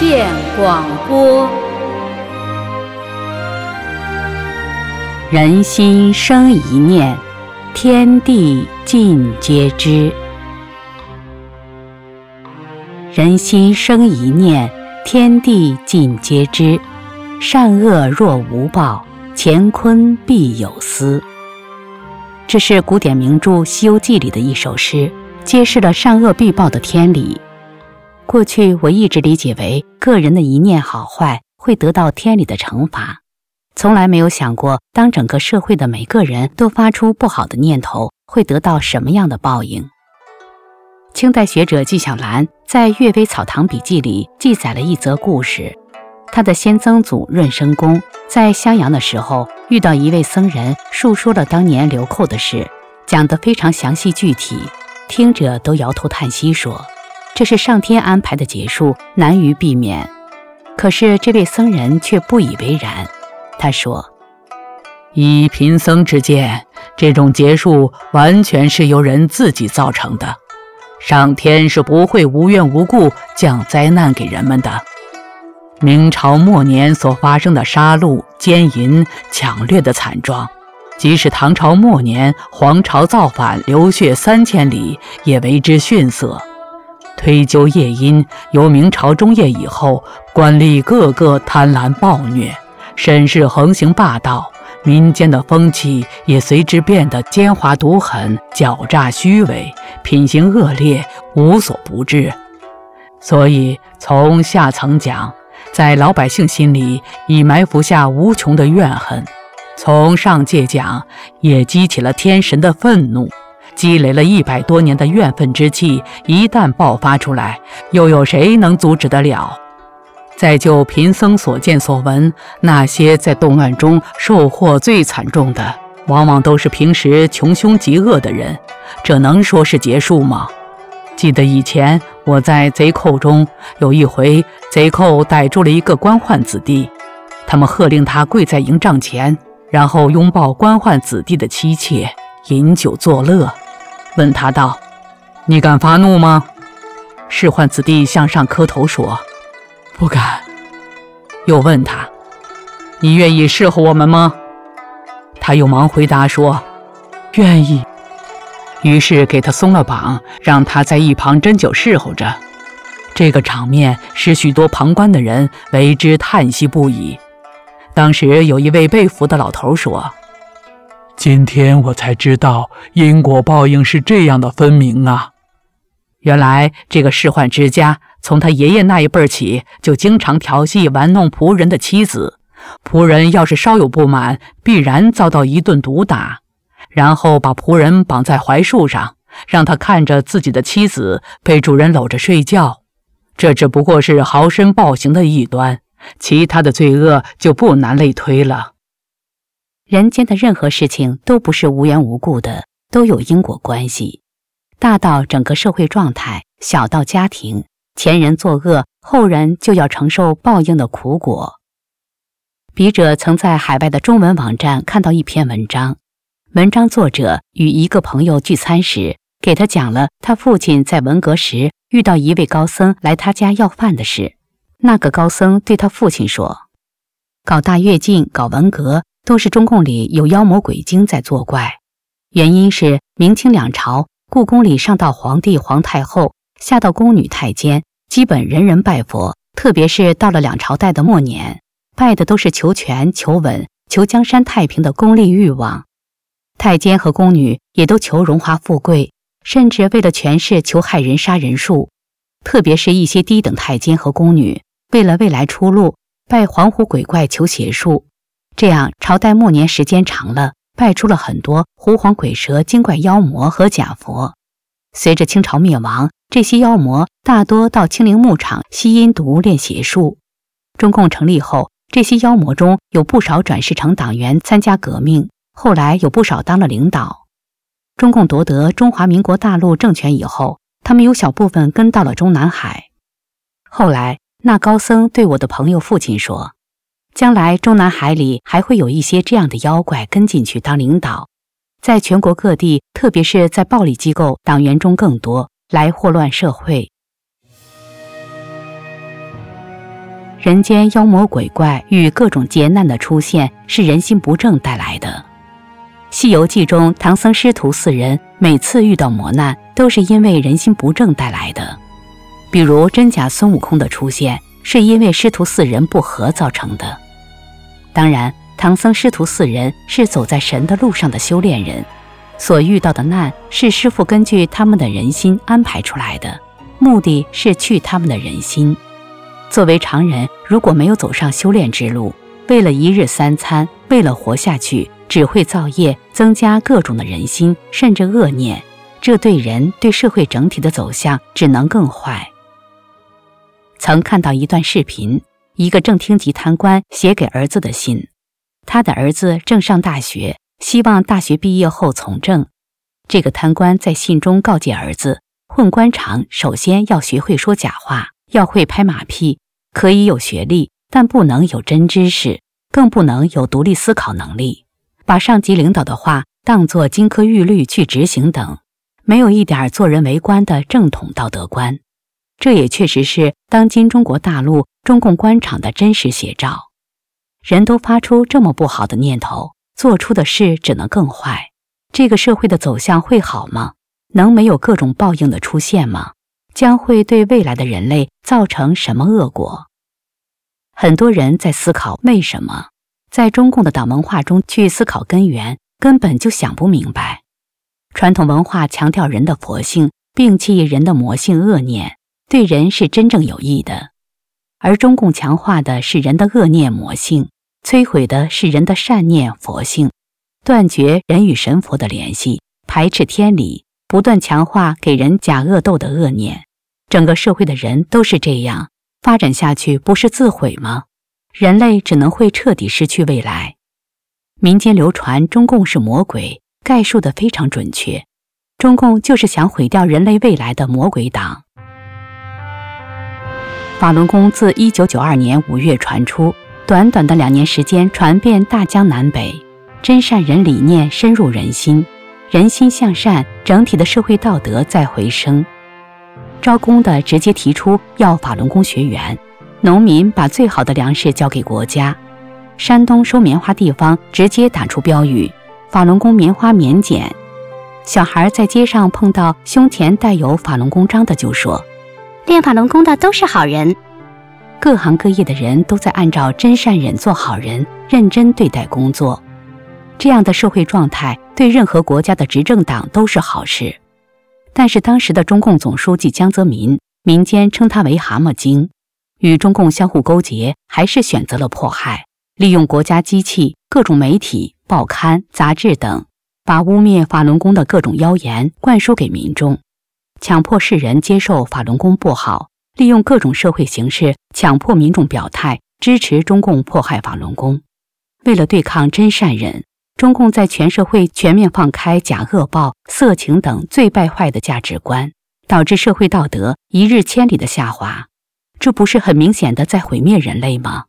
见广播。人心生一念，天地尽皆知。人心生一念，天地尽皆知。善恶若无报，乾坤必有私。这是古典名著《西游记》里的一首诗，揭示了善恶必报的天理。过去我一直理解为，个人的一念好坏会得到天理的惩罚。从来没有想过，当整个社会的每个人都发出不好的念头，会得到什么样的报应？清代学者纪晓岚在《阅微草堂笔记》里记载了一则故事：他的先曾祖润生公在襄阳的时候，遇到一位僧人，述说了当年流寇的事，讲得非常详细具体，听者都摇头叹息说：“这是上天安排的结束，难于避免。”可是这位僧人却不以为然。他说：“以贫僧之见，这种结束完全是由人自己造成的。上天是不会无缘无故降灾难给人们的。明朝末年所发生的杀戮、奸淫、抢掠的惨状，即使唐朝末年皇朝造反、流血三千里，也为之逊色。推究夜因，由明朝中叶以后，官吏个个贪婪暴虐。”审视横行霸道，民间的风气也随之变得奸猾毒狠、狡诈虚伪，品行恶劣，无所不至。所以从下层讲，在老百姓心里已埋伏下无穷的怨恨；从上界讲，也激起了天神的愤怒。积累了一百多年的怨愤之气，一旦爆发出来，又有谁能阻止得了？再就贫僧所见所闻，那些在动乱中受祸最惨重的，往往都是平时穷凶极恶的人。这能说是结束吗？记得以前我在贼寇中有一回，贼寇逮住了一个官宦子弟，他们喝令他跪在营帐前，然后拥抱官宦子弟的妻妾，饮酒作乐，问他道：“你敢发怒吗？”仕宦子弟向上磕头说。不敢。又问他：“你愿意侍候我们吗？”他又忙回答说：“愿意。”于是给他松了绑，让他在一旁斟酒侍候着。这个场面使许多旁观的人为之叹息不已。当时有一位被俘的老头说：“今天我才知道因果报应是这样的分明啊！原来这个世宦之家。”从他爷爷那一辈起，就经常调戏玩弄仆人的妻子。仆人要是稍有不满，必然遭到一顿毒打，然后把仆人绑在槐树上，让他看着自己的妻子被主人搂着睡觉。这只不过是豪绅暴行的一端，其他的罪恶就不难类推了。人间的任何事情都不是无缘无故的，都有因果关系。大到整个社会状态，小到家庭。前人作恶，后人就要承受报应的苦果。笔者曾在海外的中文网站看到一篇文章，文章作者与一个朋友聚餐时，给他讲了他父亲在文革时遇到一位高僧来他家要饭的事。那个高僧对他父亲说：“搞大跃进、搞文革，都是中共里有妖魔鬼精在作怪。原因是明清两朝，故宫里上到皇帝、皇太后，下到宫女、太监。”基本人人拜佛，特别是到了两朝代的末年，拜的都是求权、求稳、求江山太平的功利欲望。太监和宫女也都求荣华富贵，甚至为了权势求害人、杀人数。特别是一些低等太监和宫女，为了未来出路，拜黄狐鬼怪、求邪术。这样朝代末年时间长了，拜出了很多狐黄鬼蛇、精怪妖魔和假佛。随着清朝灭亡。这些妖魔大多到清陵牧场吸阴毒、练邪术。中共成立后，这些妖魔中有不少转世成党员参加革命，后来有不少当了领导。中共夺得中华民国大陆政权以后，他们有小部分跟到了中南海。后来，那高僧对我的朋友父亲说：“将来中南海里还会有一些这样的妖怪跟进去当领导，在全国各地，特别是在暴力机构党员中更多。”来祸乱社会。人间妖魔鬼怪与各种劫难的出现是人心不正带来的。《西游记》中，唐僧师徒四人每次遇到磨难，都是因为人心不正带来的。比如真假孙悟空的出现，是因为师徒四人不和造成的。当然，唐僧师徒四人是走在神的路上的修炼人，所遇到的难是师傅根据他们的人心安排出来的，目的是去他们的人心。作为常人，如果没有走上修炼之路，为了一日三餐，为了活下去，只会造业，增加各种的人心，甚至恶念。这对人对社会整体的走向只能更坏。曾看到一段视频，一个正厅级贪官写给儿子的信，他的儿子正上大学，希望大学毕业后从政。这个贪官在信中告诫儿子，混官场首先要学会说假话。要会拍马屁，可以有学历，但不能有真知识，更不能有独立思考能力。把上级领导的话当作金科玉律去执行等，没有一点做人为官的正统道德观。这也确实是当今中国大陆中共官场的真实写照。人都发出这么不好的念头，做出的事只能更坏。这个社会的走向会好吗？能没有各种报应的出现吗？将会对未来的人类造成什么恶果？很多人在思考为什么，在中共的党文化中去思考根源，根本就想不明白。传统文化强调人的佛性，摒弃人的魔性恶念，对人是真正有益的；而中共强化的是人的恶念魔性，摧毁的是人的善念佛性，断绝人与神佛的联系，排斥天理，不断强化给人假恶斗的恶念。整个社会的人都是这样发展下去，不是自毁吗？人类只能会彻底失去未来。民间流传中共是魔鬼，概述的非常准确。中共就是想毁掉人类未来的魔鬼党。法轮功自一九九二年五月传出，短短的两年时间传遍大江南北，真善人理念深入人心，人心向善，整体的社会道德在回升。招工的直接提出要法轮功学员，农民把最好的粮食交给国家。山东收棉花地方直接打出标语：“法轮功棉花免检。”小孩在街上碰到胸前带有法轮功章的，就说：“练法轮功的都是好人。”各行各业的人都在按照真善忍做好人，认真对待工作。这样的社会状态对任何国家的执政党都是好事。但是当时的中共总书记江泽民，民间称他为“蛤蟆精”，与中共相互勾结，还是选择了迫害，利用国家机器、各种媒体、报刊、杂志等，把污蔑法轮功的各种谣言灌输给民众，强迫世人接受法轮功不好，利用各种社会形式强迫民众表态支持中共迫害法轮功。为了对抗真善人。中共在全社会全面放开假恶报、色情等最败坏的价值观，导致社会道德一日千里的下滑，这不是很明显的在毁灭人类吗？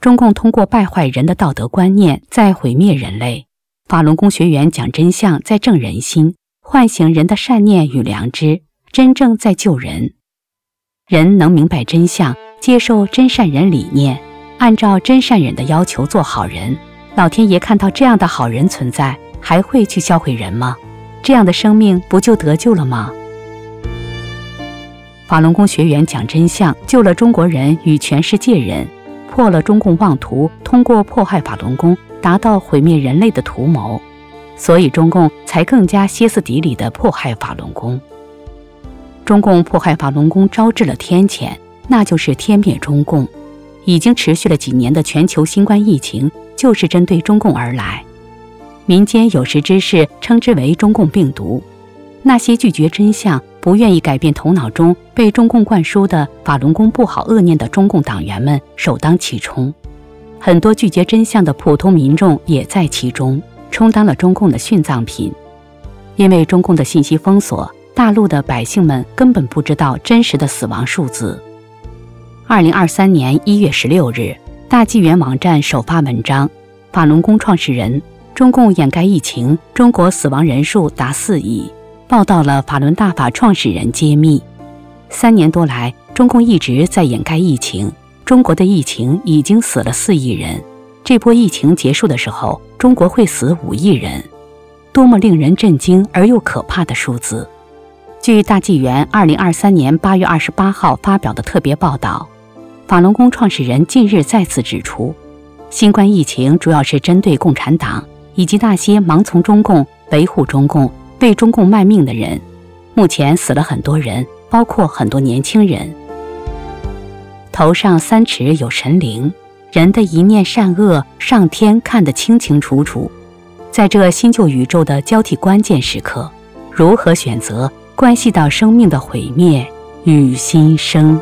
中共通过败坏人的道德观念在毁灭人类。法轮功学员讲真相，在正人心，唤醒人的善念与良知，真正在救人。人能明白真相，接受真善人理念，按照真善人的要求做好人。老天爷看到这样的好人存在，还会去销毁人吗？这样的生命不就得救了吗？法轮功学员讲真相，救了中国人与全世界人，破了中共妄图通过迫害法轮功达到毁灭人类的图谋，所以中共才更加歇斯底里的迫害法轮功。中共迫害法轮功招致了天谴，那就是天灭中共。已经持续了几年的全球新冠疫情。就是针对中共而来，民间有识之士称之为“中共病毒”。那些拒绝真相、不愿意改变头脑中被中共灌输的法轮功不好恶念的中共党员们首当其冲，很多拒绝真相的普通民众也在其中，充当了中共的殉葬品。因为中共的信息封锁，大陆的百姓们根本不知道真实的死亡数字。二零二三年一月十六日。大纪元网站首发文章：法轮功创始人，中共掩盖疫情，中国死亡人数达四亿。报道了法轮大法创始人揭秘。三年多来，中共一直在掩盖疫情，中国的疫情已经死了四亿人，这波疫情结束的时候，中国会死五亿人，多么令人震惊而又可怕的数字！据大纪元二零二三年八月二十八号发表的特别报道，法轮功创始人近日再次指出，新冠疫情主要是针对共产党以及那些盲从中共、维护中共、为中共卖命的人。目前死了很多人，包括很多年轻人。头上三尺有神灵，人的一念善恶，上天看得清清楚楚。在这新旧宇宙的交替关键时刻，如何选择，关系到生命的毁灭与新生。